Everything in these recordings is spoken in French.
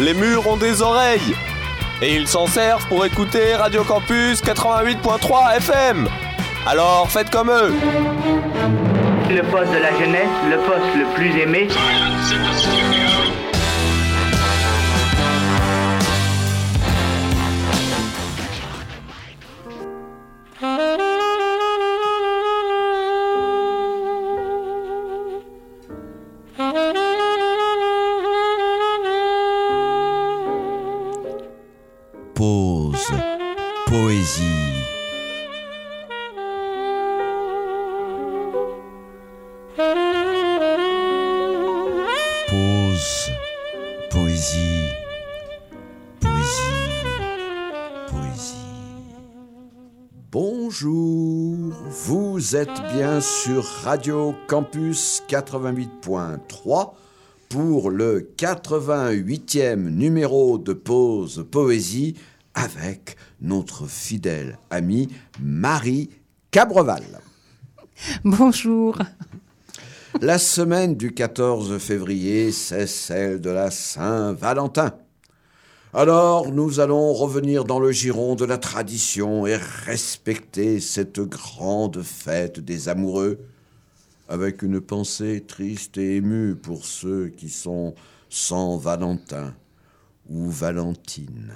les murs ont des oreilles. Et ils s'en servent pour écouter Radio Campus 88.3 FM. Alors faites comme eux. Le poste de la jeunesse, le poste le plus aimé. Vous êtes bien sur Radio Campus 88.3 pour le 88e numéro de Pause Poésie avec notre fidèle amie Marie Cabreval. Bonjour. La semaine du 14 février, c'est celle de la Saint-Valentin. Alors nous allons revenir dans le giron de la tradition et respecter cette grande fête des amoureux avec une pensée triste et émue pour ceux qui sont sans Valentin ou Valentine.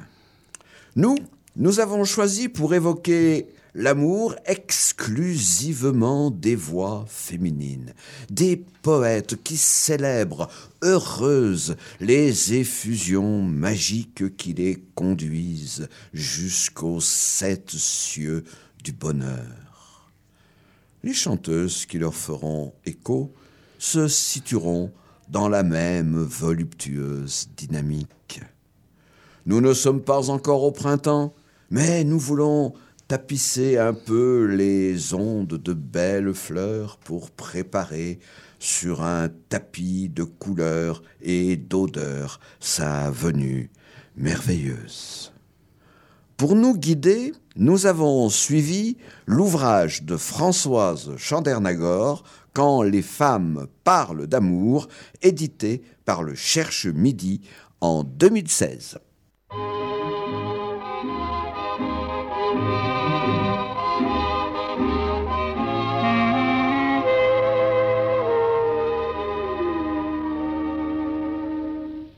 Nous, nous avons choisi pour évoquer l'amour exclusivement des voix féminines, des poètes qui célèbrent, heureuses, les effusions magiques qui les conduisent jusqu'aux sept cieux du bonheur. Les chanteuses qui leur feront écho se situeront dans la même voluptueuse dynamique. Nous ne sommes pas encore au printemps, mais nous voulons tapisser un peu les ondes de belles fleurs pour préparer sur un tapis de couleurs et d'odeurs sa venue merveilleuse. Pour nous guider, nous avons suivi l'ouvrage de Françoise Chandernagor Quand les femmes parlent d'amour, édité par le Cherche Midi en 2016.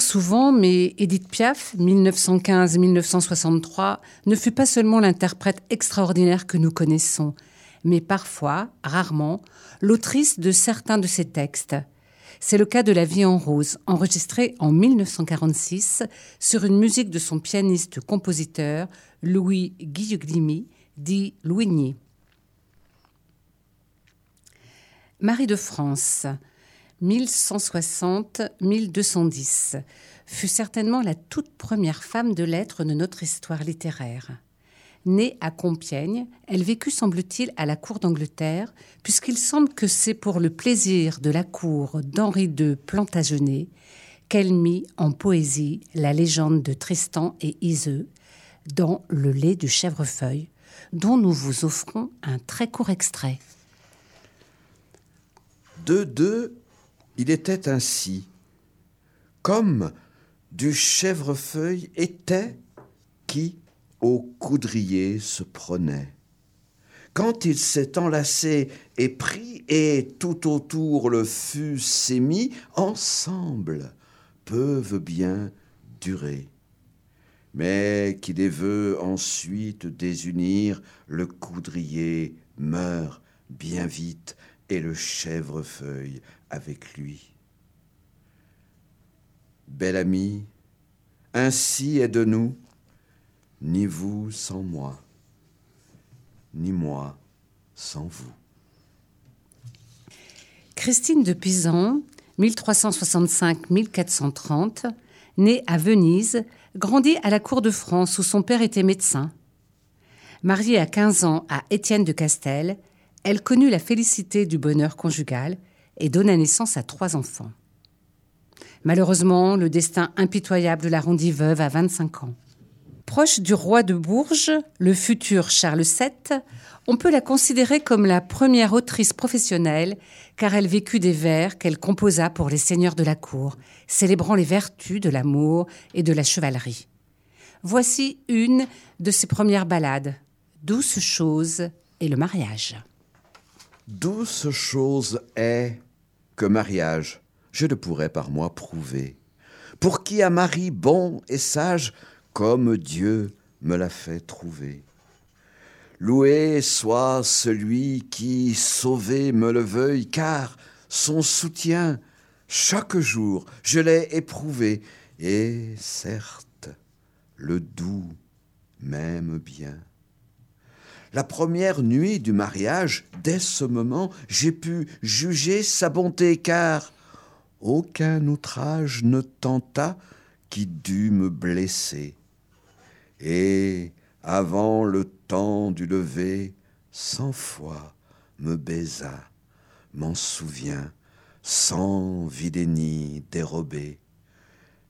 Souvent, mais Edith Piaf, 1915-1963, ne fut pas seulement l'interprète extraordinaire que nous connaissons, mais parfois, rarement, l'autrice de certains de ses textes. C'est le cas de La vie en rose, enregistré en 1946 sur une musique de son pianiste-compositeur Louis Guillaume, dit Louigny. Marie de France, 1160-1210, fut certainement la toute première femme de lettres de notre histoire littéraire. Née à Compiègne, elle vécut, semble-t-il, à la cour d'Angleterre, puisqu'il semble que c'est pour le plaisir de la cour d'Henri II Plantagenet qu'elle mit en poésie la légende de Tristan et Iseux dans Le lait du chèvrefeuille, dont nous vous offrons un très court extrait. De deux, il était ainsi, comme du chèvrefeuille était qui au coudrier se prenait. Quand il s'est enlacé et pris, et tout autour le fût s'est mis, ensemble peuvent bien durer. Mais qui les veut ensuite désunir, le coudrier meurt bien vite, et le chèvrefeuille avec lui. Bel ami, ainsi est de nous, ni vous sans moi, ni moi sans vous. Christine de Pisan, 1365-1430, née à Venise, grandit à la cour de France où son père était médecin. Mariée à 15 ans à Étienne de Castel, elle connut la félicité du bonheur conjugal et donna naissance à trois enfants. Malheureusement, le destin impitoyable la rendit veuve à 25 ans. Proche du roi de Bourges, le futur Charles VII, on peut la considérer comme la première autrice professionnelle car elle vécut des vers qu'elle composa pour les seigneurs de la cour, célébrant les vertus de l'amour et de la chevalerie. Voici une de ses premières ballades, Douce chose et le mariage. Douce chose est que mariage, je ne pourrais par moi prouver. Pour qui a mari bon et sage, comme Dieu me l'a fait trouver. Loué soit celui qui, sauvé, me le veuille, car son soutien, chaque jour, je l'ai éprouvé, et certes, le doux m'aime bien. La première nuit du mariage, dès ce moment, j'ai pu juger sa bonté, car aucun outrage ne tenta qui dût me blesser et, avant le temps du lever, cent fois me baisa, m'en souviens, sans vidénie dérobé.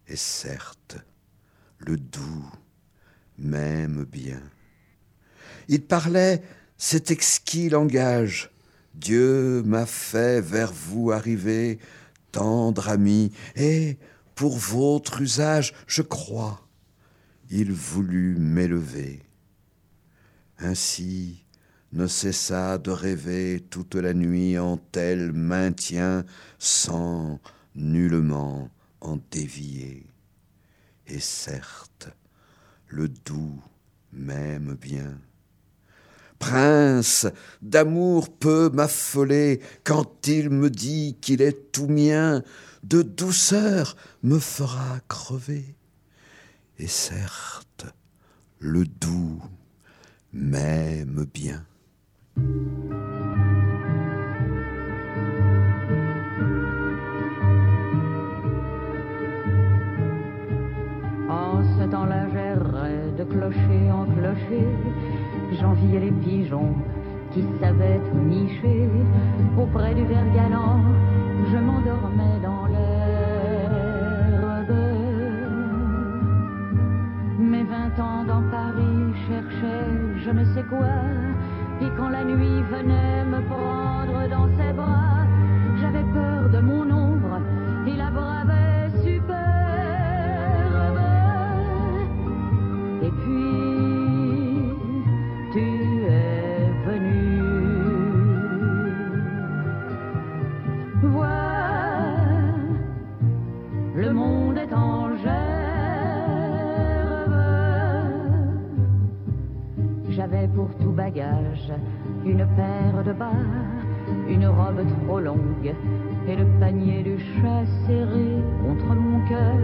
Et certes, le doux m'aime bien. Il parlait cet exquis langage. Dieu m'a fait vers vous arriver, tendre ami, et pour votre usage, je crois, il voulut m'élever. Ainsi ne cessa de rêver toute la nuit en tel maintien sans nullement en dévier. Et certes, le doux m'aime bien. Prince, d'amour peut m'affoler quand il me dit qu'il est tout mien, de douceur me fera crever et certes, le doux m'aime bien. En ce temps-là, de clocher en clocher, j'enviais les pigeons qui savaient tout nicher. Auprès du verre galant, je m'endormais dans l'air. dans Paris cherchait je ne sais quoi. Et quand la nuit venait me prendre dans ses bras, j'avais peur de mon ombre bagages, une paire de bas, une robe trop longue et le panier du chat serré contre mon cœur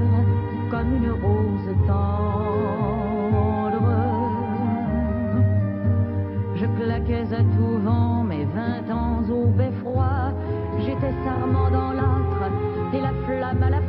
comme une rose tendre. Je claquais à tout vent mes vingt ans au beffroi, j'étais sarment dans l'âtre et la flamme à la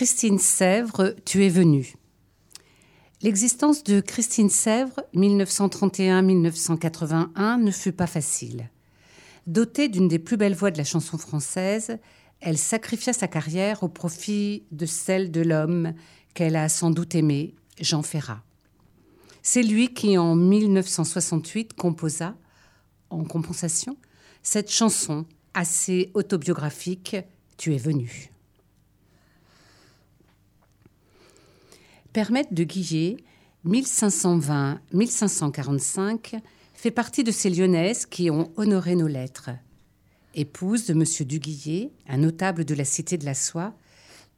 Christine Sèvres, tu es venue. L'existence de Christine Sèvres, 1931-1981, ne fut pas facile. Dotée d'une des plus belles voix de la chanson française, elle sacrifia sa carrière au profit de celle de l'homme qu'elle a sans doute aimé, Jean Ferrat. C'est lui qui, en 1968, composa, en compensation, cette chanson assez autobiographique, Tu es venu. Permette de Guillet, 1520-1545, fait partie de ces Lyonnaises qui ont honoré nos lettres. Épouse de M. Duguillet, un notable de la cité de la Soie,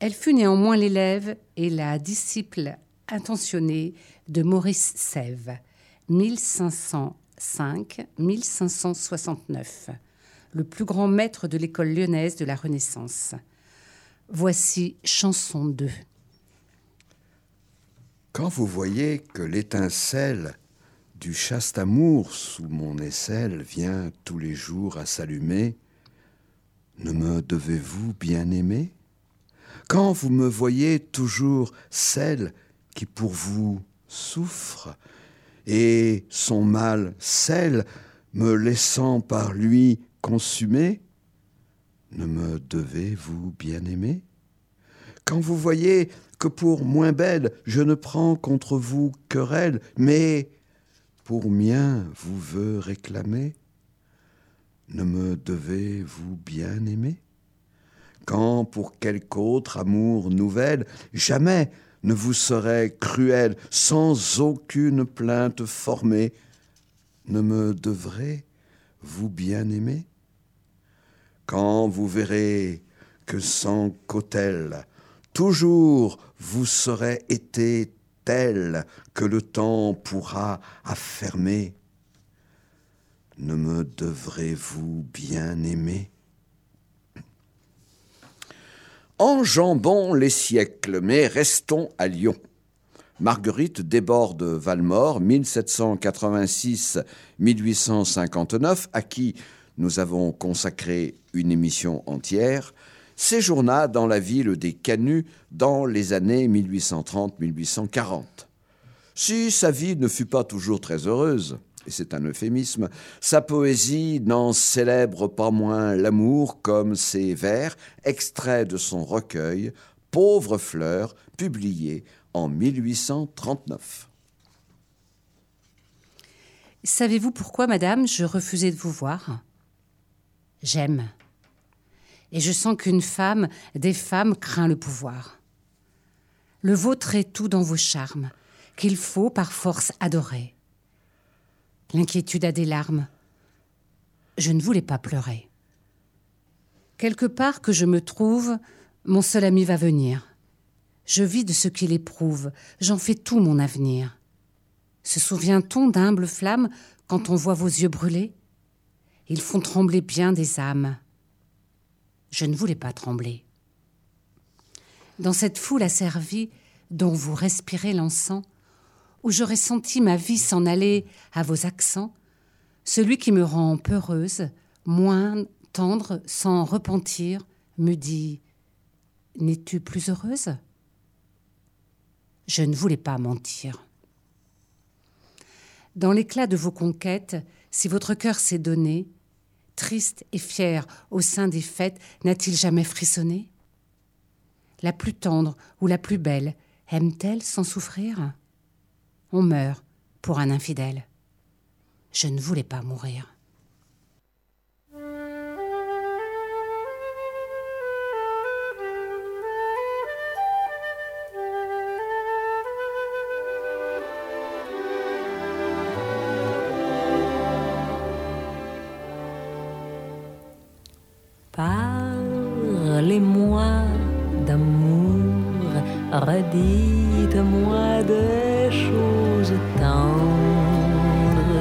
elle fut néanmoins l'élève et la disciple intentionnée de Maurice Sèvres, 1505-1569, le plus grand maître de l'école lyonnaise de la Renaissance. Voici chanson 2. Quand vous voyez que l'étincelle du chaste amour sous mon aisselle vient tous les jours à s'allumer, ne me devez-vous bien aimer Quand vous me voyez toujours celle qui pour vous souffre, et son mal celle me laissant par lui consumer, ne me devez-vous bien aimer Quand vous voyez que pour moins belle, je ne prends contre vous querelle, mais pour mien vous veux réclamer, ne me devez-vous bien aimer? Quand pour quelque autre amour nouvelle, jamais ne vous serait cruel, sans aucune plainte formée, ne me devrez-vous bien aimer? Quand vous verrez que sans qu'autel, toujours vous serez été tel que le temps pourra affermer. Ne me devrez-vous bien aimer? Enjambons les siècles, mais restons à Lyon. Marguerite déborde Valmore, 1786-1859, à qui nous avons consacré une émission entière, séjourna dans la ville des Canuts dans les années 1830-1840. Si sa vie ne fut pas toujours très heureuse, et c'est un euphémisme, sa poésie n'en célèbre pas moins l'amour comme ses vers, extraits de son recueil Pauvre fleur, publié en 1839. Savez-vous pourquoi, madame, je refusais de vous voir J'aime. Et je sens qu'une femme, des femmes, craint le pouvoir. Le vôtre est tout dans vos charmes, qu'il faut par force adorer. L'inquiétude a des larmes. Je ne voulais pas pleurer. Quelque part que je me trouve, mon seul ami va venir. Je vis de ce qu'il éprouve, j'en fais tout mon avenir. Se souvient-on d'humbles flammes quand on voit vos yeux brûler Ils font trembler bien des âmes. Je ne voulais pas trembler. Dans cette foule asservie dont vous respirez l'encens, où j'aurais senti ma vie s'en aller à vos accents, celui qui me rend peureuse, moins tendre, sans repentir, me dit N'es-tu plus heureuse? Je ne voulais pas mentir. Dans l'éclat de vos conquêtes, si votre cœur s'est donné, triste et fier au sein des fêtes, n'a-t-il jamais frissonné? La plus tendre ou la plus belle aime-t-elle sans souffrir? On meurt pour un infidèle. Je ne voulais pas mourir. Redites-moi des choses tendres.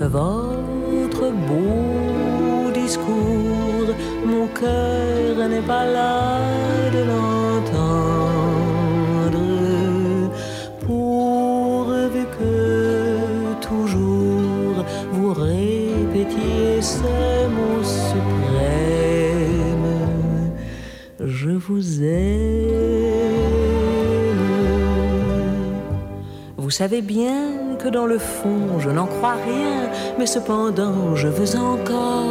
Votre beau discours, mon cœur n'est pas là de l'entendre. Pourvu que toujours vous répétiez ces mots suprêmes. Je vous aime. Vous savez bien que dans le fond je n'en crois rien, mais cependant je veux encore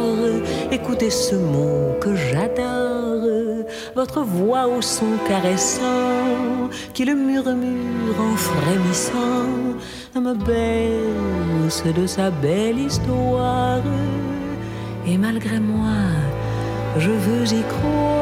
écouter ce mot que j'adore, votre voix au son caressant qui le murmure en frémissant me berce de sa belle histoire. Et malgré moi, je veux y croire.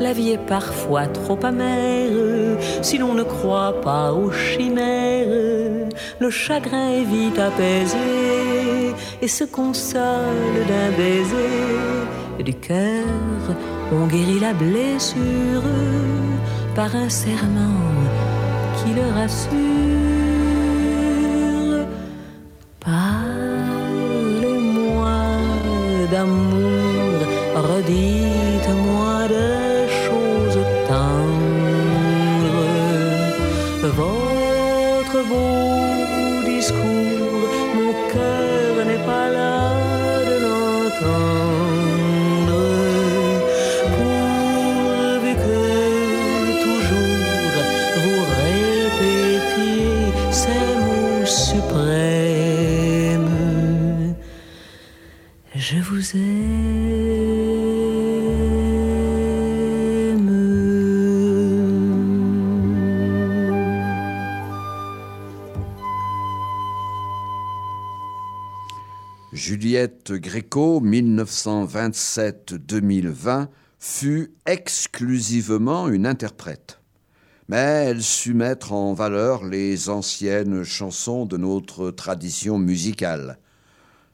La vie est parfois trop amère si l'on ne croit pas aux chimères. Le chagrin est vite apaisé et se console d'un baiser. Du cœur, on guérit la blessure par un serment qui le rassure. Juliette Gréco, 1927-2020, fut exclusivement une interprète. Mais elle sut mettre en valeur les anciennes chansons de notre tradition musicale.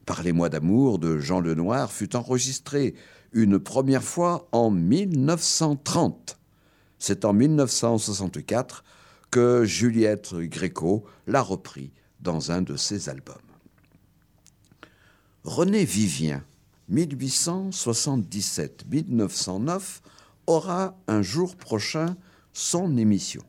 Parlez-moi d'amour de Jean Lenoir fut enregistré une première fois en 1930. C'est en 1964 que Juliette Gréco l'a repris dans un de ses albums. René Vivien, 1877-1909, aura un jour prochain son émission.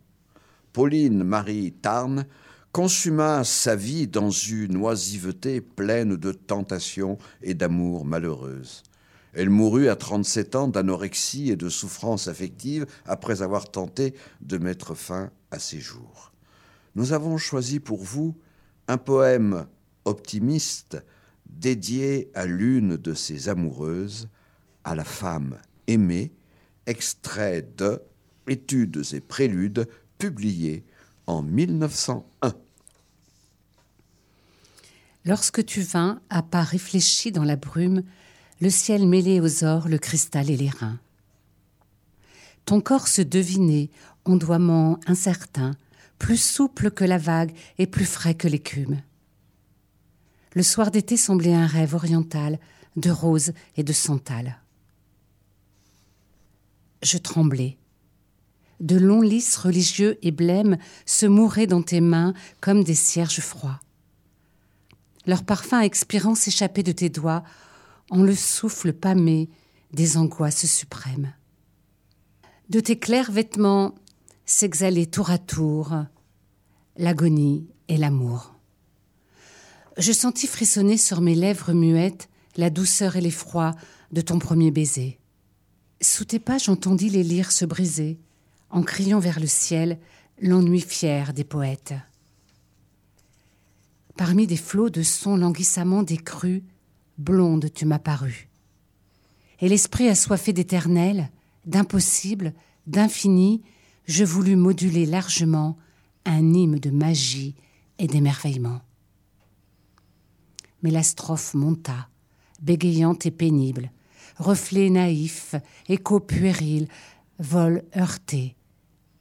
Pauline Marie Tarn consuma sa vie dans une oisiveté pleine de tentations et d'amour malheureuses. Elle mourut à 37 ans d'anorexie et de souffrance affective après avoir tenté de mettre fin à ses jours. Nous avons choisi pour vous un poème optimiste dédié à l'une de ses amoureuses, à la femme aimée, extrait de Études et préludes publié en 1901. Lorsque tu vins, à pas réfléchi dans la brume, le ciel mêlé aux ors, le cristal et les reins. Ton corps se devinait, ondoiement incertain, plus souple que la vague et plus frais que l'écume. Le soir d'été semblait un rêve oriental de rose et de santal. Je tremblais. De longs lys religieux et blêmes se mouraient dans tes mains comme des cierges froids. Leur parfum expirant s'échappait de tes doigts en le souffle pâmé des angoisses suprêmes. De tes clairs vêtements s'exhalait tour à tour l'agonie et l'amour. Je sentis frissonner sur mes lèvres muettes la douceur et l'effroi de ton premier baiser. Sous tes pas, j'entendis les lyres se briser, en criant vers le ciel l'ennui fier des poètes. Parmi des flots de sons languissamment décrus, blonde tu m'apparus. Et l'esprit assoiffé d'éternel, d'impossible, d'infini, je voulus moduler largement un hymne de magie et d'émerveillement. Mais la strophe monta, bégayante et pénible, reflet naïf, écho puéril, vol heurté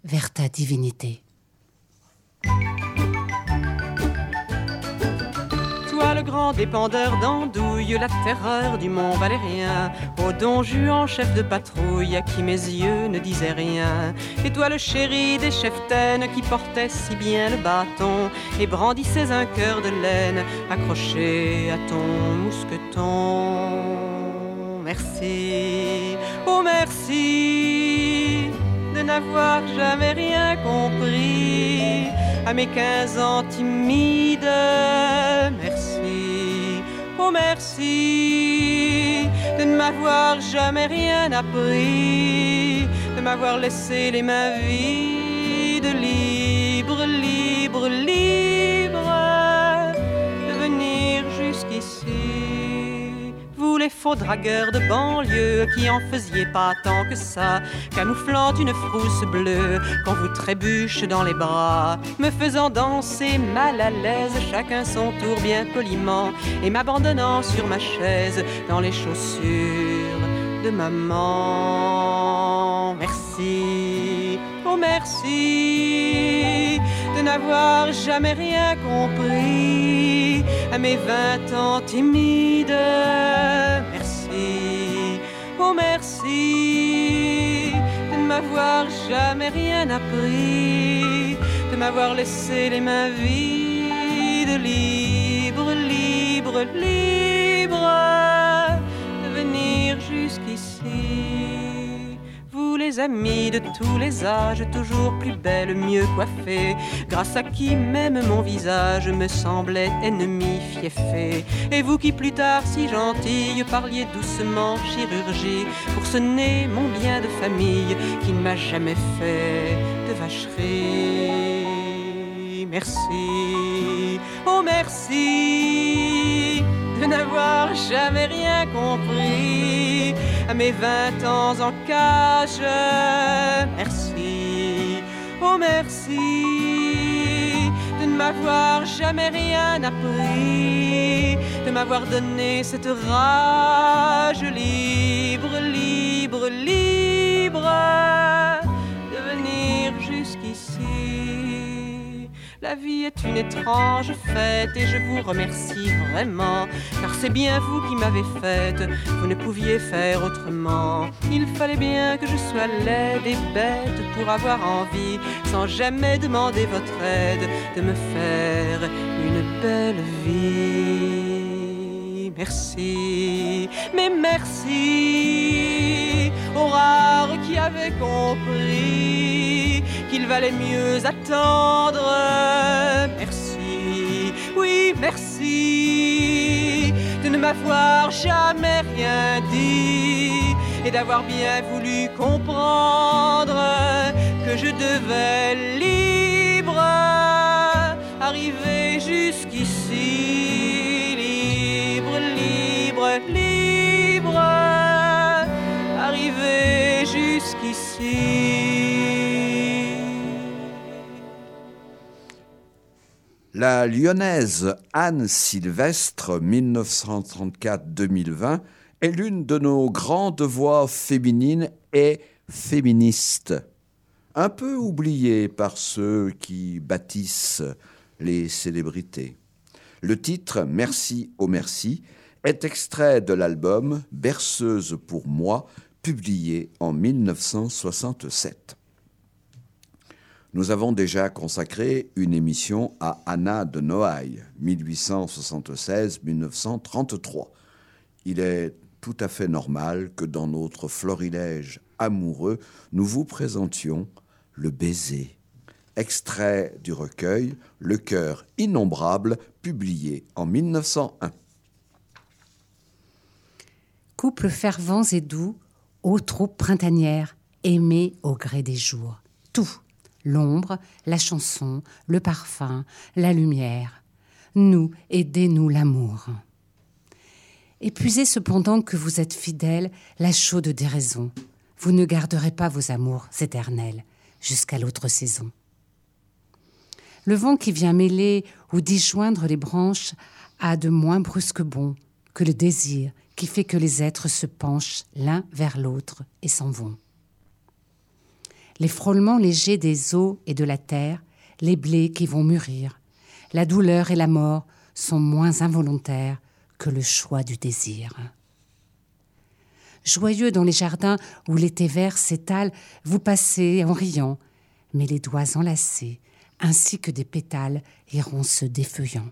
vers ta divinité. Grand dépendeur d'andouille, la terreur du mont Valérien, au don Juan, chef de patrouille, à qui mes yeux ne disaient rien. Et toi le chéri des cheftaines qui portait si bien le bâton et brandissais un cœur de laine accroché à ton mousqueton. Merci, oh merci de n'avoir jamais rien compris à mes quinze ans timides. Merci de ne m'avoir jamais rien appris, de m'avoir laissé les mains vides, libre, libre, libre, Les faux dragueurs de banlieue qui en faisiez pas tant que ça, camouflant une frousse bleue quand vous trébuche dans les bras, me faisant danser mal à l'aise, chacun son tour bien poliment, et m'abandonnant sur ma chaise dans les chaussures de maman. Merci, oh merci n'avoir jamais rien compris à mes vingt ans timides. Merci, oh merci de ne m'avoir jamais rien appris, de m'avoir laissé les mains vides, libre, libre, libre de venir jusqu'ici. Les amis de tous les âges, toujours plus belles, mieux coiffées, grâce à qui même mon visage me semblait ennemi fiefé. Et vous qui plus tard, si gentille, parliez doucement chirurgie, pour ce nez mon bien de famille, qui ne m'a jamais fait de vacherie. Merci, oh merci n'avoir jamais rien compris à mes vingt ans en cage. Merci, oh merci de ne m'avoir jamais rien appris, de m'avoir donné cette rage libre, libre, libre La vie est une étrange fête et je vous remercie vraiment, car c'est bien vous qui m'avez faite, vous ne pouviez faire autrement. Il fallait bien que je sois laide et bête pour avoir envie, sans jamais demander votre aide, de me faire une belle vie. Merci, mais merci aux rares qui avaient compris qu'il valait mieux attendre. Merci, oui, merci de ne m'avoir jamais rien dit et d'avoir bien voulu comprendre que je devais libre arriver jusqu'ici. Libre, libre, libre, arriver jusqu'ici. La lyonnaise Anne Sylvestre, 1934-2020, est l'une de nos grandes voix féminines et féministes, un peu oubliée par ceux qui bâtissent les célébrités. Le titre Merci au merci est extrait de l'album Berceuse pour moi, publié en 1967. Nous avons déjà consacré une émission à Anna de Noailles, 1876-1933. Il est tout à fait normal que dans notre florilège amoureux, nous vous présentions le baiser, extrait du recueil Le cœur innombrable, publié en 1901. Couple fervents et doux, ô troupes printanières, aimés au gré des jours. Tout, l'ombre, la chanson, le parfum, la lumière. Nous, aidez-nous l'amour. Épuisez cependant que vous êtes fidèles, la chaude déraison. Vous ne garderez pas vos amours éternels jusqu'à l'autre saison. Le vent qui vient mêler ou disjoindre les branches a de moins brusques bons que le désir qui fait que les êtres se penchent l'un vers l'autre et s'en vont. Les frôlements légers des eaux et de la terre, les blés qui vont mûrir, la douleur et la mort sont moins involontaires que le choix du désir. Joyeux dans les jardins où l'été vert s'étale, vous passez en riant, mais les doigts enlacés, ainsi que des pétales, iront se défeuillant.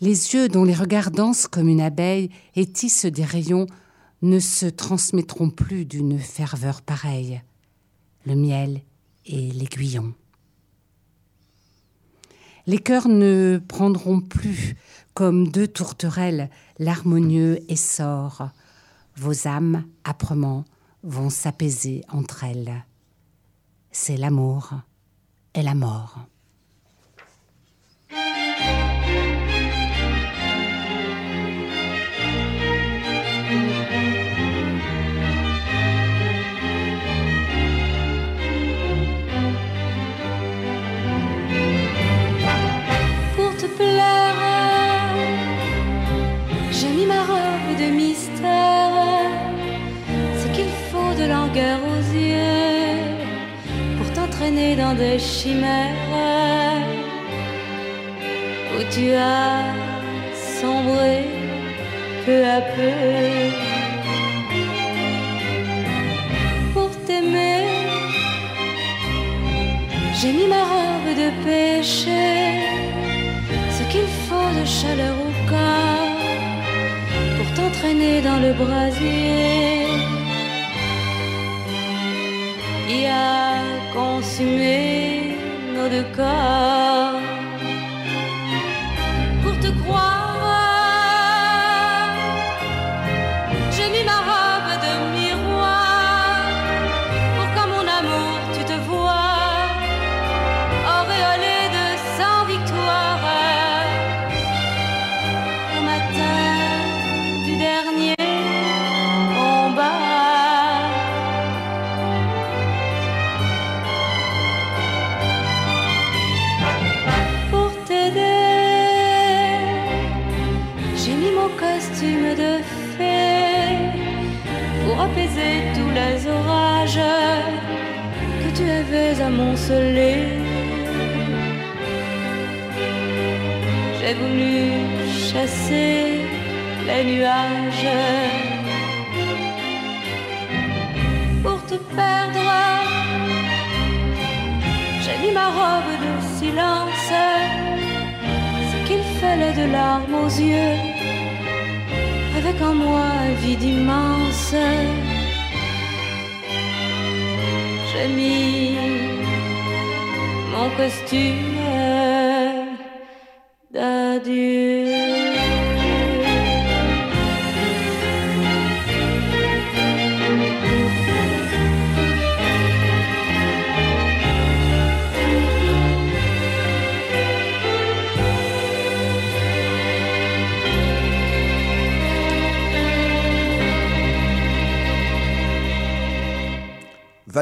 Les yeux dont les regards dansent comme une abeille et tissent des rayons ne se transmettront plus d'une ferveur pareille, le miel et l'aiguillon. Les cœurs ne prendront plus, comme deux tourterelles, l'harmonieux essor. Vos âmes, âprement, vont s'apaiser entre elles. C'est l'amour et la mort. Dans des chimères où tu as sombré peu à peu. Pour t'aimer, j'ai mis ma robe de péché ce qu'il faut de chaleur au corps pour t'entraîner dans le brasier et à consumer nos deux corps J'ai voulu chasser les nuages pour te perdre. J'ai mis ma robe de silence, ce qu'il fallait de larmes aux yeux, avec en moi un vide immense. J'ai mis mon costume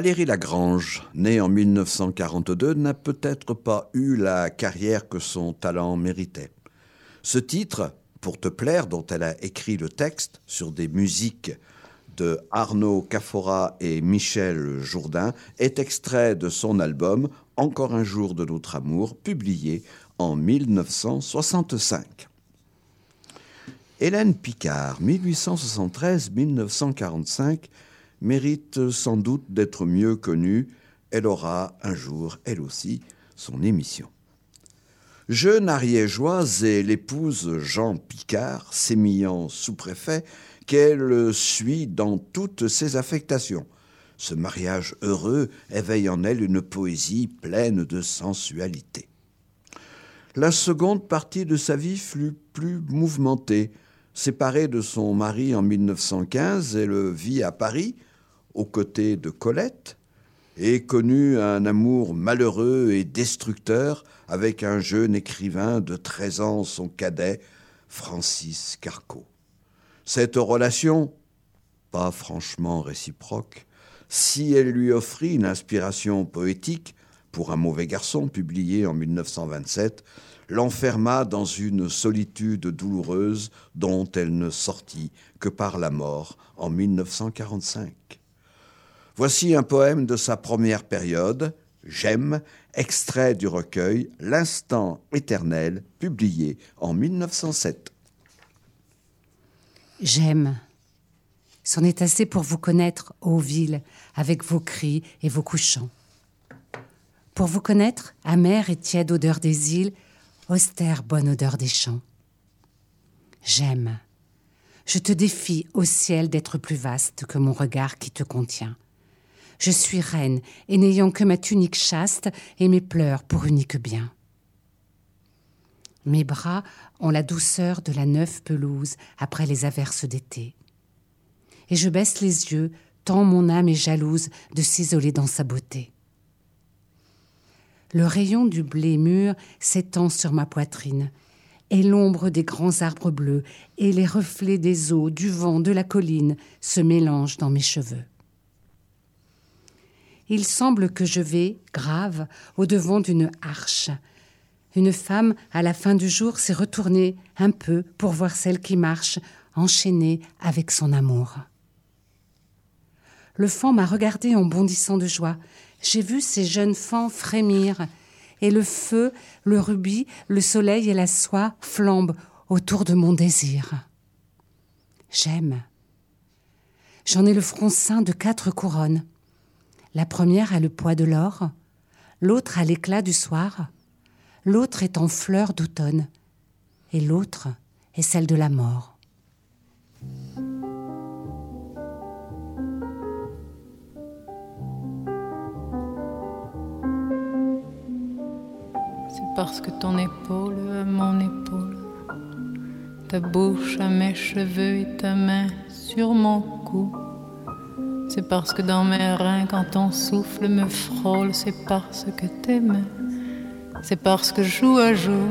Valérie Lagrange, née en 1942, n'a peut-être pas eu la carrière que son talent méritait. Ce titre, Pour te plaire, dont elle a écrit le texte sur des musiques de Arnaud Cafora et Michel Jourdain, est extrait de son album Encore un jour de notre amour, publié en 1965. Hélène Picard, 1873-1945, mérite sans doute d'être mieux connue. Elle aura un jour, elle aussi, son émission. Jeune ariégeoise et l'épouse Jean Picard, sémillant sous-préfet, qu'elle suit dans toutes ses affectations. Ce mariage heureux éveille en elle une poésie pleine de sensualité. La seconde partie de sa vie fut plus mouvementée. Séparée de son mari en 1915, elle vit à Paris, aux côtés de Colette, et connut un amour malheureux et destructeur avec un jeune écrivain de 13 ans, son cadet, Francis Carco. Cette relation, pas franchement réciproque, si elle lui offrit une inspiration poétique pour un mauvais garçon publié en 1927, l'enferma dans une solitude douloureuse dont elle ne sortit que par la mort en 1945. Voici un poème de sa première période, J'aime, extrait du recueil L'instant éternel, publié en 1907. J'aime. C'en est assez pour vous connaître, ô ville, avec vos cris et vos couchants. Pour vous connaître, amère et tiède odeur des îles, austère bonne odeur des champs. J'aime. Je te défie, au ciel, d'être plus vaste que mon regard qui te contient. Je suis reine, et n'ayant que ma tunique chaste et mes pleurs pour unique bien. Mes bras ont la douceur de la neuve pelouse après les averses d'été. Et je baisse les yeux, tant mon âme est jalouse de s'isoler dans sa beauté. Le rayon du blé mûr s'étend sur ma poitrine, et l'ombre des grands arbres bleus et les reflets des eaux, du vent, de la colline se mélangent dans mes cheveux il semble que je vais, grave, au-devant d'une arche. Une femme, à la fin du jour, s'est retournée un peu pour voir celle qui marche, enchaînée avec son amour. Le fan m'a regardé en bondissant de joie. J'ai vu ces jeunes fans frémir, et le feu, le rubis, le soleil et la soie flambent autour de mon désir. J'aime. J'en ai le front ceint de quatre couronnes. La première a le poids de l'or, l'autre a l'éclat du soir, l'autre est en fleur d'automne, et l'autre est celle de la mort. C'est parce que ton épaule mon épaule, ta bouche à mes cheveux et ta main sur mon cou c'est parce que dans mes reins, quand ton souffle me frôle, c'est parce que t'aimes. C'est parce que jour à jour,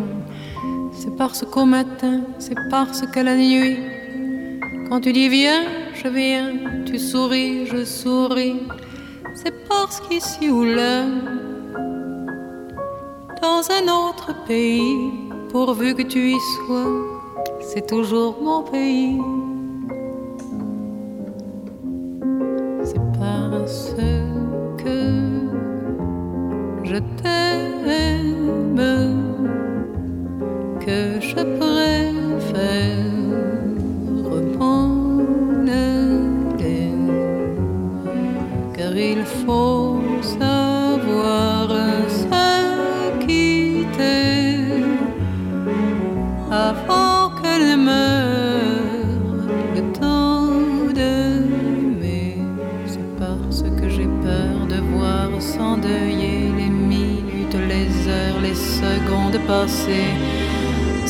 c'est parce qu'au matin, c'est parce qu'à la nuit, quand tu dis viens, je viens, tu souris, je souris. C'est parce qu'ici ou là, dans un autre pays, pourvu que tu y sois, c'est toujours mon pays.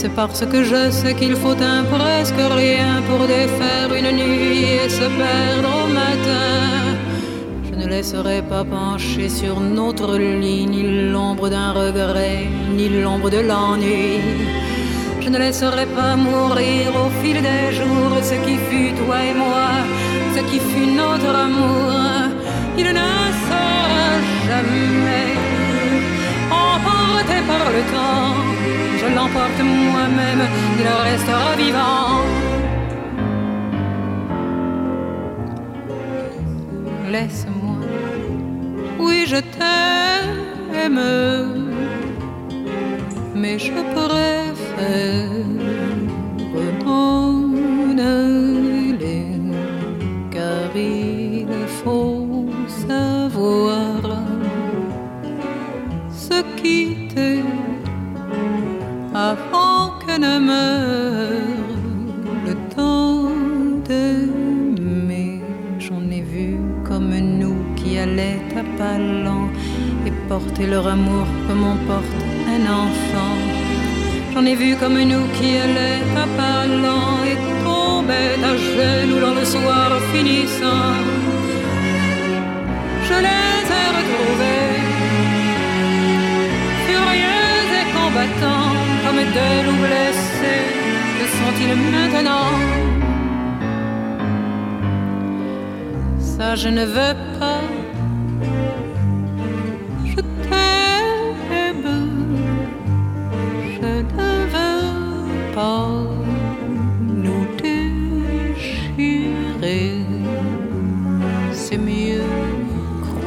C'est parce que je sais qu'il faut un presque rien pour défaire une nuit et se perdre au matin. Je ne laisserai pas pencher sur notre lit ni l'ombre d'un regret, ni l'ombre de l'ennui. Je ne laisserai pas mourir au fil des jours ce qui fut toi et moi, ce qui fut notre amour. Il ne sera jamais emporté par le temps. Je l'emporte moi-même, il restera vivant. Laisse-moi, oui je t'aime, mais je préfère qui allaient à pas lents et porter leur amour comme on porte un enfant. J'en ai vu comme nous qui allaient à pas lents et tombaient à genoux dans le soir finissant. Je les ai retrouvés furieux et combattants comme deux loups blessés. Que sont-ils maintenant? Ça, je ne veux pas.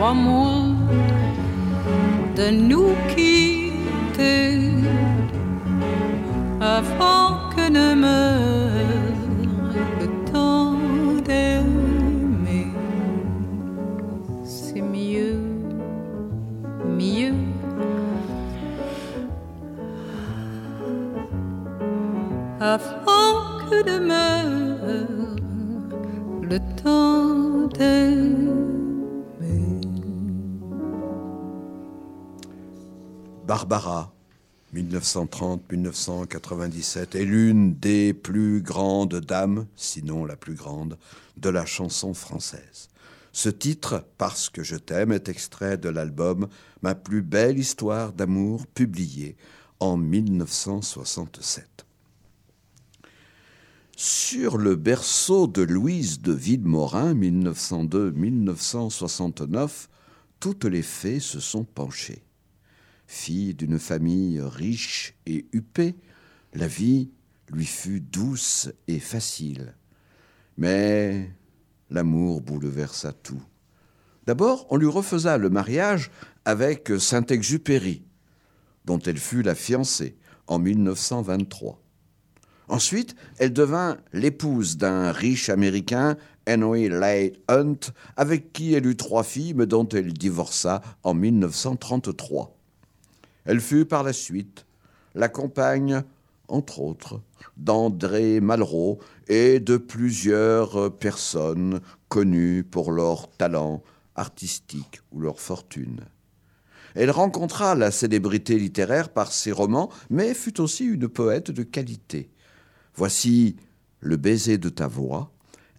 Crois-moi, de nous quitter avant que ne meure. C'est mieux, mieux. Avant que Barbara, 1930-1997, est l'une des plus grandes dames, sinon la plus grande, de la chanson française. Ce titre, Parce que je t'aime, est extrait de l'album Ma plus belle histoire d'amour, publié en 1967. Sur le berceau de Louise de Villemorin, 1902-1969, toutes les fées se sont penchées. Fille d'une famille riche et huppée, la vie lui fut douce et facile. Mais l'amour bouleversa tout. D'abord, on lui refusa le mariage avec Saint-Exupéry, dont elle fut la fiancée en 1923. Ensuite, elle devint l'épouse d'un riche Américain, Henry Leigh Hunt, avec qui elle eut trois filles, mais dont elle divorça en 1933. Elle fut par la suite la compagne, entre autres, d'André Malraux et de plusieurs personnes connues pour leur talent artistique ou leur fortune. Elle rencontra la célébrité littéraire par ses romans, mais fut aussi une poète de qualité. Voici Le baiser de ta voix,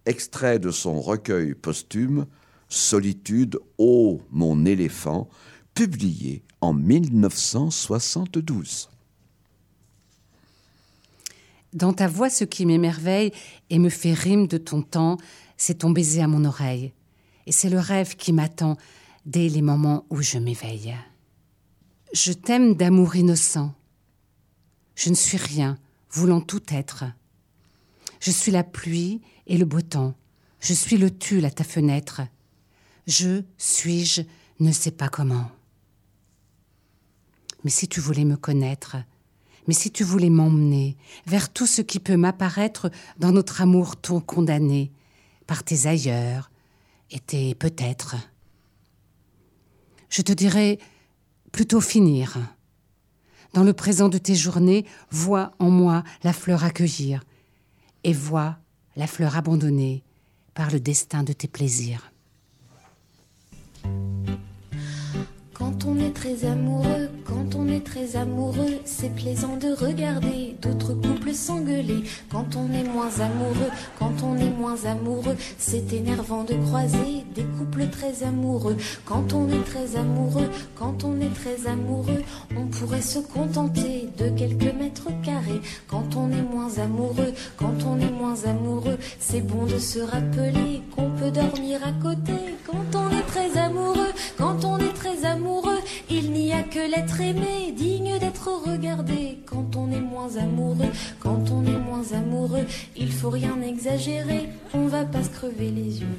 extrait de son recueil posthume Solitude, ô mon éléphant, publié en 1972. Dans ta voix, ce qui m'émerveille et me fait rime de ton temps, c'est ton baiser à mon oreille. Et c'est le rêve qui m'attend dès les moments où je m'éveille. Je t'aime d'amour innocent. Je ne suis rien, voulant tout être. Je suis la pluie et le beau temps. Je suis le tulle à ta fenêtre. Je suis-je, ne sais pas comment. Mais si tu voulais me connaître, mais si tu voulais m'emmener vers tout ce qui peut m'apparaître dans notre amour ton condamné, par tes ailleurs et tes peut-être, je te dirais plutôt finir. Dans le présent de tes journées, vois en moi la fleur accueillir et vois la fleur abandonnée par le destin de tes plaisirs. Quand on est très amoureux, très amoureux, c'est plaisant de regarder d'autres couples s'engueuler. Quand on est moins amoureux, quand on est moins amoureux, c'est énervant de croiser des couples très amoureux. Quand on est très amoureux, quand on est très amoureux, on pourrait se contenter de quelques mètres carrés. Quand on est moins amoureux, quand on est moins amoureux, c'est bon de se rappeler qu'on peut dormir à côté. Quand on est très amoureux, quand l'être aimé, digne d'être regardé. Quand on est moins amoureux, quand on est moins amoureux, il faut rien exagérer, on va pas se crever les yeux.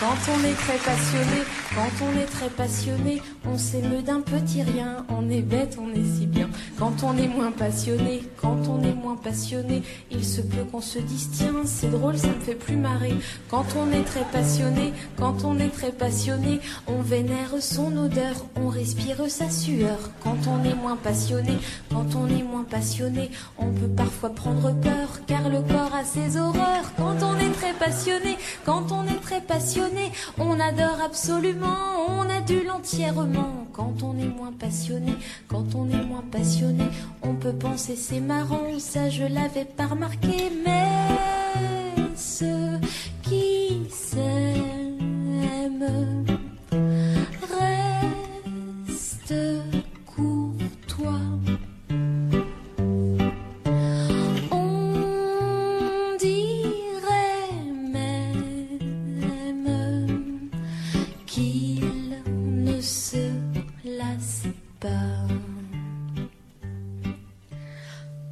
Quand on est très passionné, quand on est très passionné, on s'émeut d'un petit rien, on est bête, on est si bien. Quand on est moins passionné, quand on est moins passionné, il se peut qu'on se dise tiens, c'est drôle, ça me fait plus marrer. Quand on est très passionné, quand on est très passionné, on vénère son odeur, on respire sa sueur. Quand on est moins passionné, quand on est moins passionné, on peut parfois prendre peur, car le corps a ses horreurs. Quand on est très passionné, quand on est très passionné, on adore absolument, on adule entièrement. Quand on est moins passionné, quand on est moins passionné, on peut penser c'est marrant, ça je l'avais pas remarqué, mais ceux qui s'aiment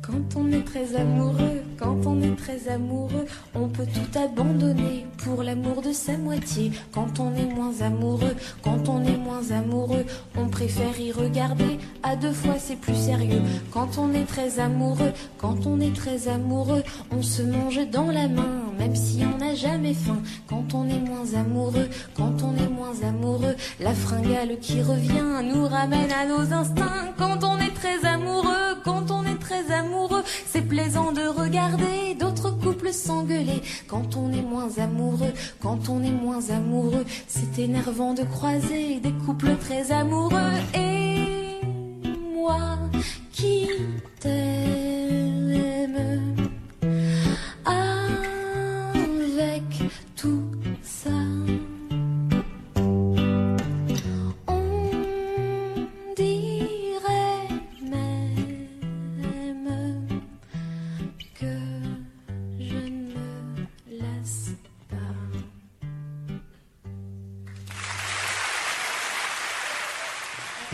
Quand on est très amoureux, quand on est très amoureux, on peut tout abandonner pour l'amour de sa moitié. Quand on est moins amoureux, quand on est moins amoureux, on préfère y regarder. À deux fois, c'est plus sérieux. Quand on est très amoureux, quand on est très amoureux, on se mange dans la main, même si on n'a jamais faim. Quand on est moins amoureux, quand on est moins amoureux, la fringale qui revient nous ramène à nos instincts. Quand on est très amoureux, quand on est très amoureux, c'est plaisant de regarder d'autres couples s'engueuler. Quand on est moins amoureux, quand on est moins amoureux, c'est énervant de croiser des couples très amoureux. Et moi qui t'aime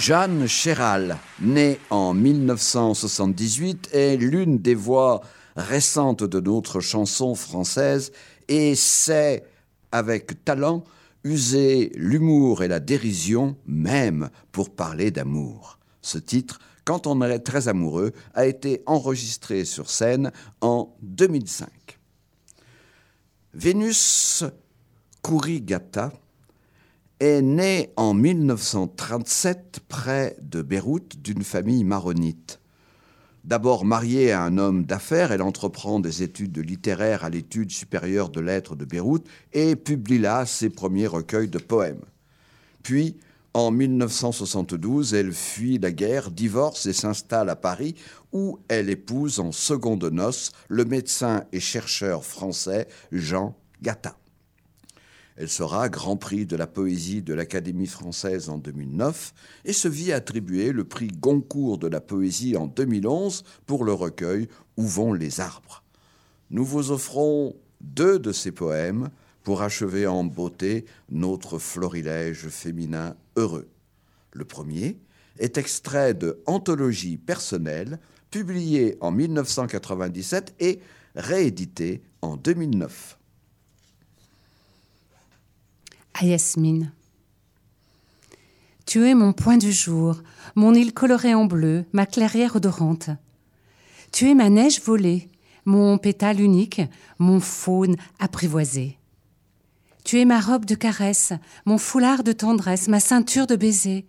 Jeanne Chéral, née en 1978, est l'une des voix récentes de notre chanson française et sait, avec talent, user l'humour et la dérision même pour parler d'amour. Ce titre, Quand on est très amoureux, a été enregistré sur scène en 2005. Vénus Kurigata est née en 1937 près de Beyrouth d'une famille maronite. D'abord mariée à un homme d'affaires, elle entreprend des études littéraires à l'étude supérieure de lettres de Beyrouth et publie là ses premiers recueils de poèmes. Puis, en 1972, elle fuit la guerre, divorce et s'installe à Paris où elle épouse en seconde noces le médecin et chercheur français Jean Gatta. Elle sera Grand Prix de la poésie de l'Académie française en 2009 et se vit attribuer le prix Goncourt de la poésie en 2011 pour le recueil Où vont les arbres. Nous vous offrons deux de ses poèmes pour achever en beauté notre florilège féminin heureux. Le premier est extrait de Anthologie personnelle, publié en 1997 et réédité en 2009. À Yasmine. Tu es mon point du jour, mon île colorée en bleu, ma clairière odorante. Tu es ma neige volée, mon pétale unique, mon faune apprivoisé. Tu es ma robe de caresse, mon foulard de tendresse, ma ceinture de baiser.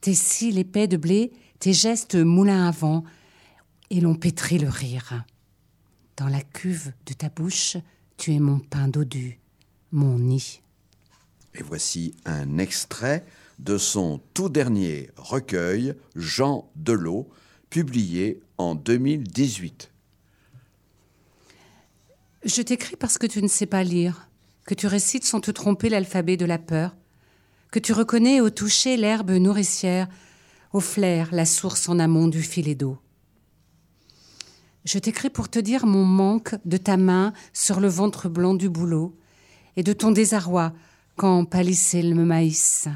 Tes cils épais de blé, tes gestes moulins à vent, et l'on pétrit le rire. Dans la cuve de ta bouche, tu es mon pain dodu, mon nid. Et voici un extrait de son tout dernier recueil, Jean Delot, publié en 2018. Je t'écris parce que tu ne sais pas lire, que tu récites sans te tromper l'alphabet de la peur, que tu reconnais au toucher l'herbe nourricière, au flair la source en amont du filet d'eau. Je t'écris pour te dire mon manque de ta main sur le ventre blanc du boulot et de ton désarroi quand pâlissait maïs.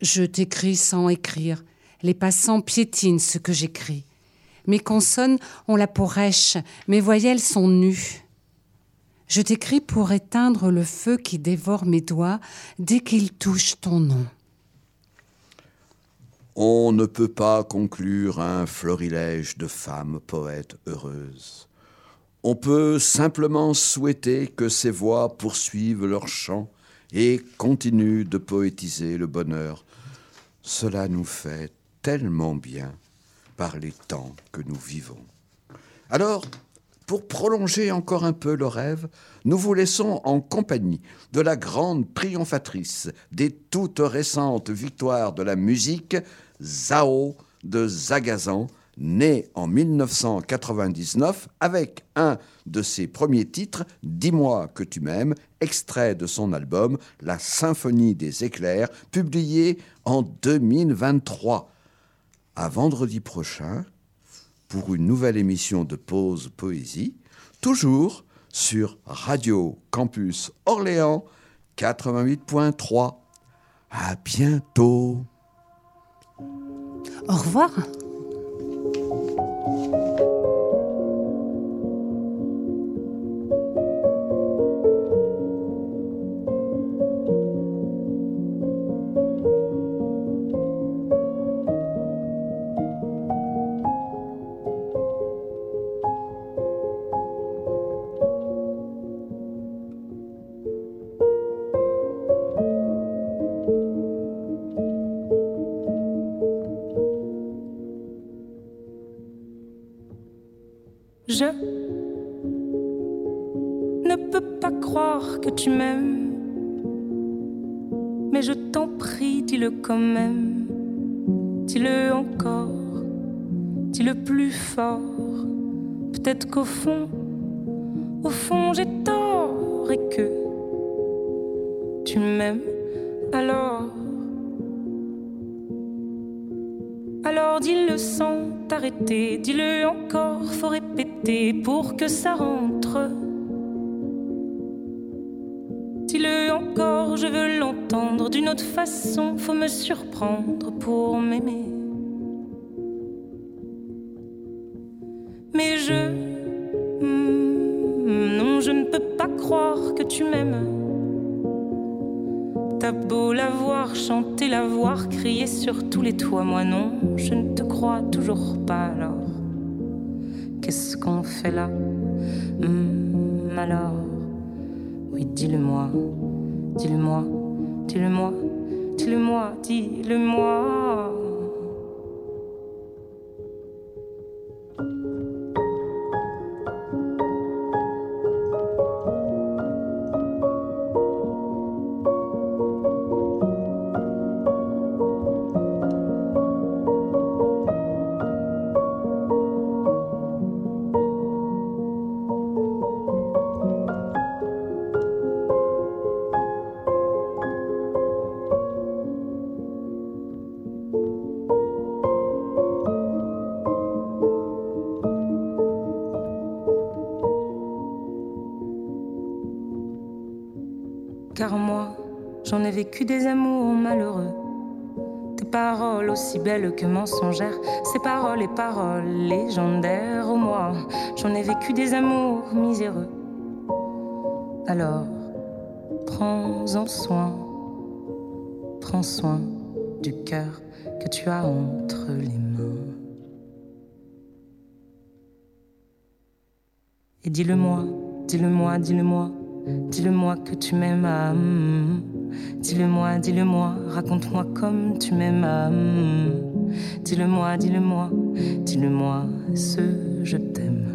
Je t'écris sans écrire, les passants piétinent ce que j'écris. Mes consonnes ont la peau rêche, mes voyelles sont nues. Je t'écris pour éteindre le feu qui dévore mes doigts dès qu'il touche ton nom. On ne peut pas conclure un florilège de femmes poètes heureuses. On peut simplement souhaiter que ces voix poursuivent leur chant et continuent de poétiser le bonheur. Cela nous fait tellement bien par les temps que nous vivons. Alors, pour prolonger encore un peu le rêve, nous vous laissons en compagnie de la grande triomphatrice des toutes récentes victoires de la musique, Zao de Zagazan, né en 1999 avec un de ses premiers titres, Dis-moi que tu m'aimes, extrait de son album La Symphonie des éclairs, publié en 2023. À vendredi prochain pour une nouvelle émission de Pause Poésie, toujours sur Radio Campus Orléans 88.3. À bientôt. Au revoir. Mais je t'en prie, dis-le quand même, dis-le encore, dis-le plus fort. Peut-être qu'au fond, au fond j'ai tort et que tu m'aimes alors. Alors dis-le sans t'arrêter, dis-le encore, faut répéter pour que ça rentre. D'une autre façon, faut me surprendre pour m'aimer. Mais je... hmm, Non, je ne peux pas croire que tu m'aimes. T'as beau la voir chanter, la voir crier sur tous les toits, moi non, je ne te crois toujours pas alors. Qu'est-ce qu'on fait là? Hmm, Alors, oui, dis-le-moi, dis-le-moi, dis-le-moi, dis-le-moi, dis-le-moi. Vécu des amours malheureux. Tes paroles aussi belles que mensongères, ces paroles et paroles légendaires. Oh, moi, j'en ai vécu des amours miséreux. Alors, prends-en soin, prends soin du cœur que tu as entre les mains. Et dis-le-moi, dis-le-moi, dis-le-moi, dis-le-moi que tu m'aimes. Dis-le-moi, dis-le-moi, raconte-moi comme tu m'aimes. Dis-le-moi, dis-le-moi, dis-le-moi ce je t'aime.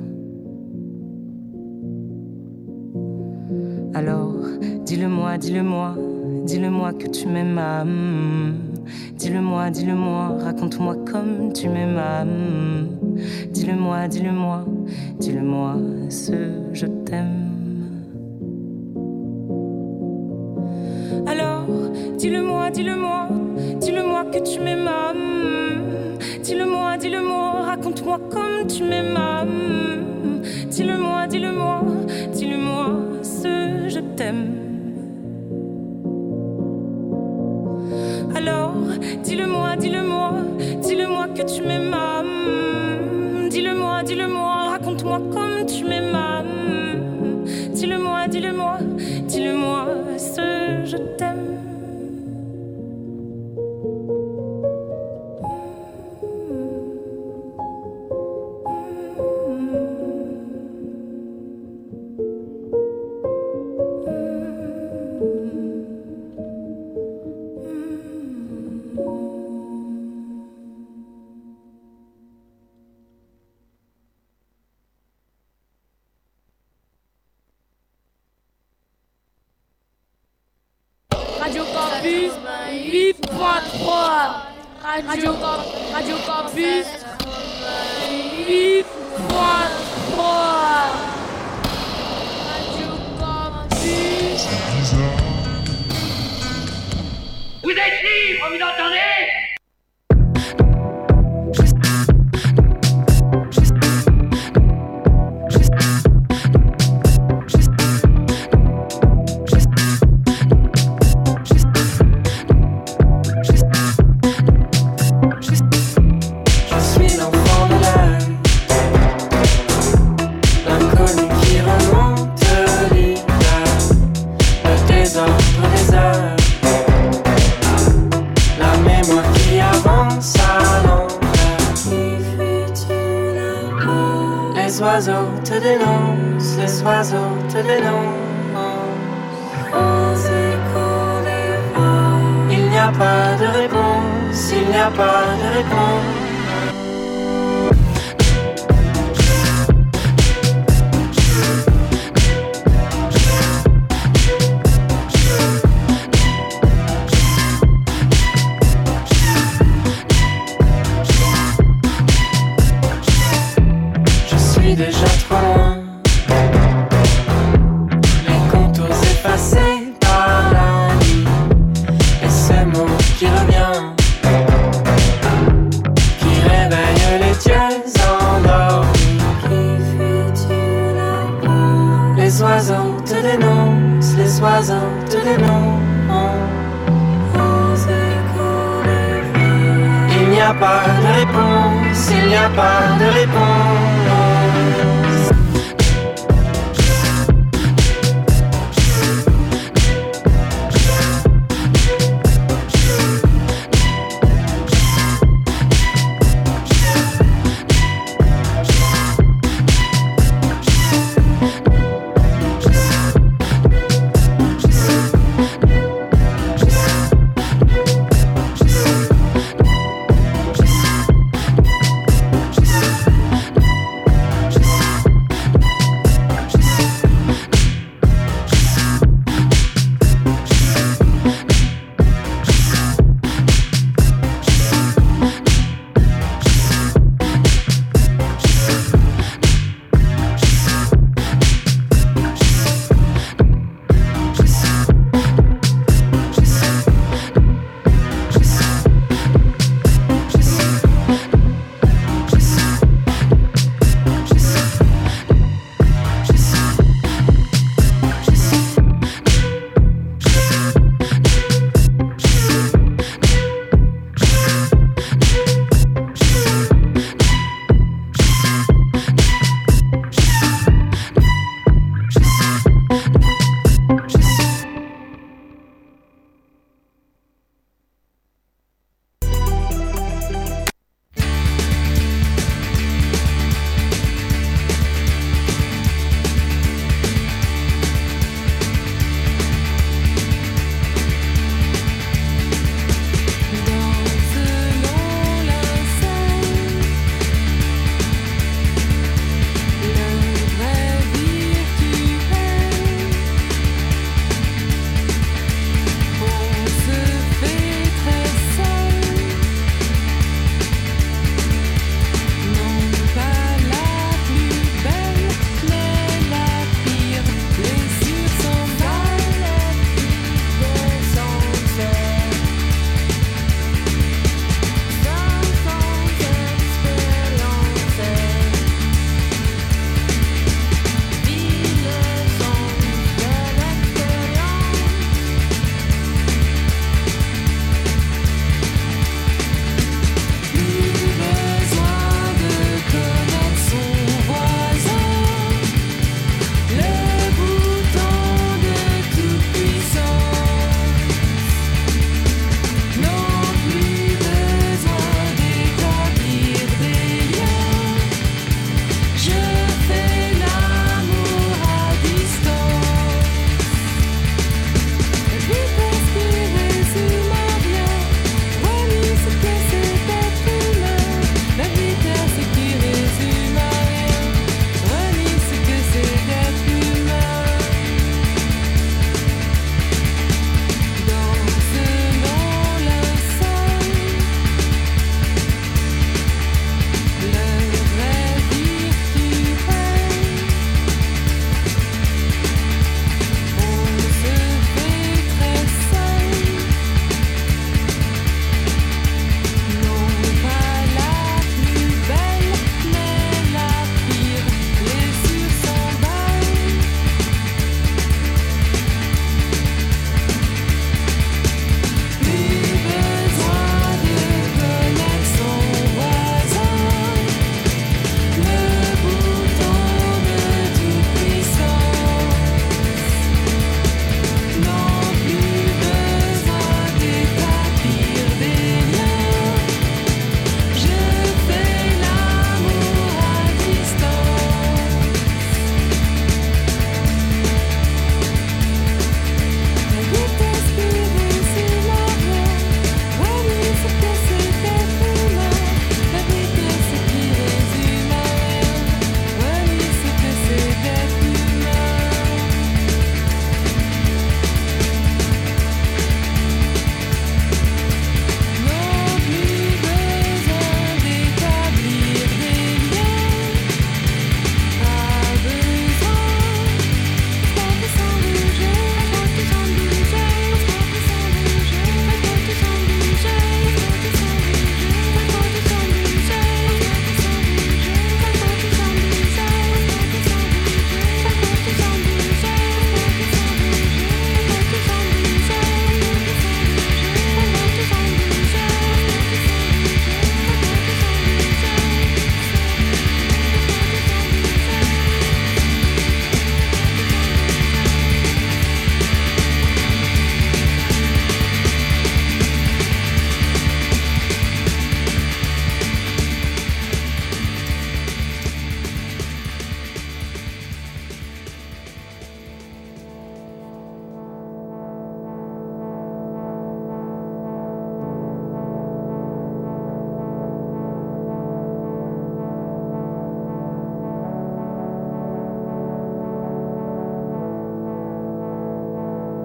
Alors, dis-le-moi, dis-le-moi, dis-le-moi que tu m'aimes. Dis-le-moi, dis-le-moi, raconte-moi comme tu m'aimes. Dis-le-moi, dis-le-moi, dis-le-moi ce je t'aime. Dis-le-moi, dis-le-moi, dis-le-moi que tu m'aimes. Dis-le-moi, dis-le-moi, raconte-moi comme tu m'aimes. Dis-le-moi, dis-le-moi, dis-le-moi ce je t'aime. Alors, dis-le-moi, dis-le-moi, dis-le-moi que tu m'aimes. Radio Campus 8.3 Radio, Radio Campus 8.3 Radio Campus. Vous êtes libre, vous entendez? De réponse.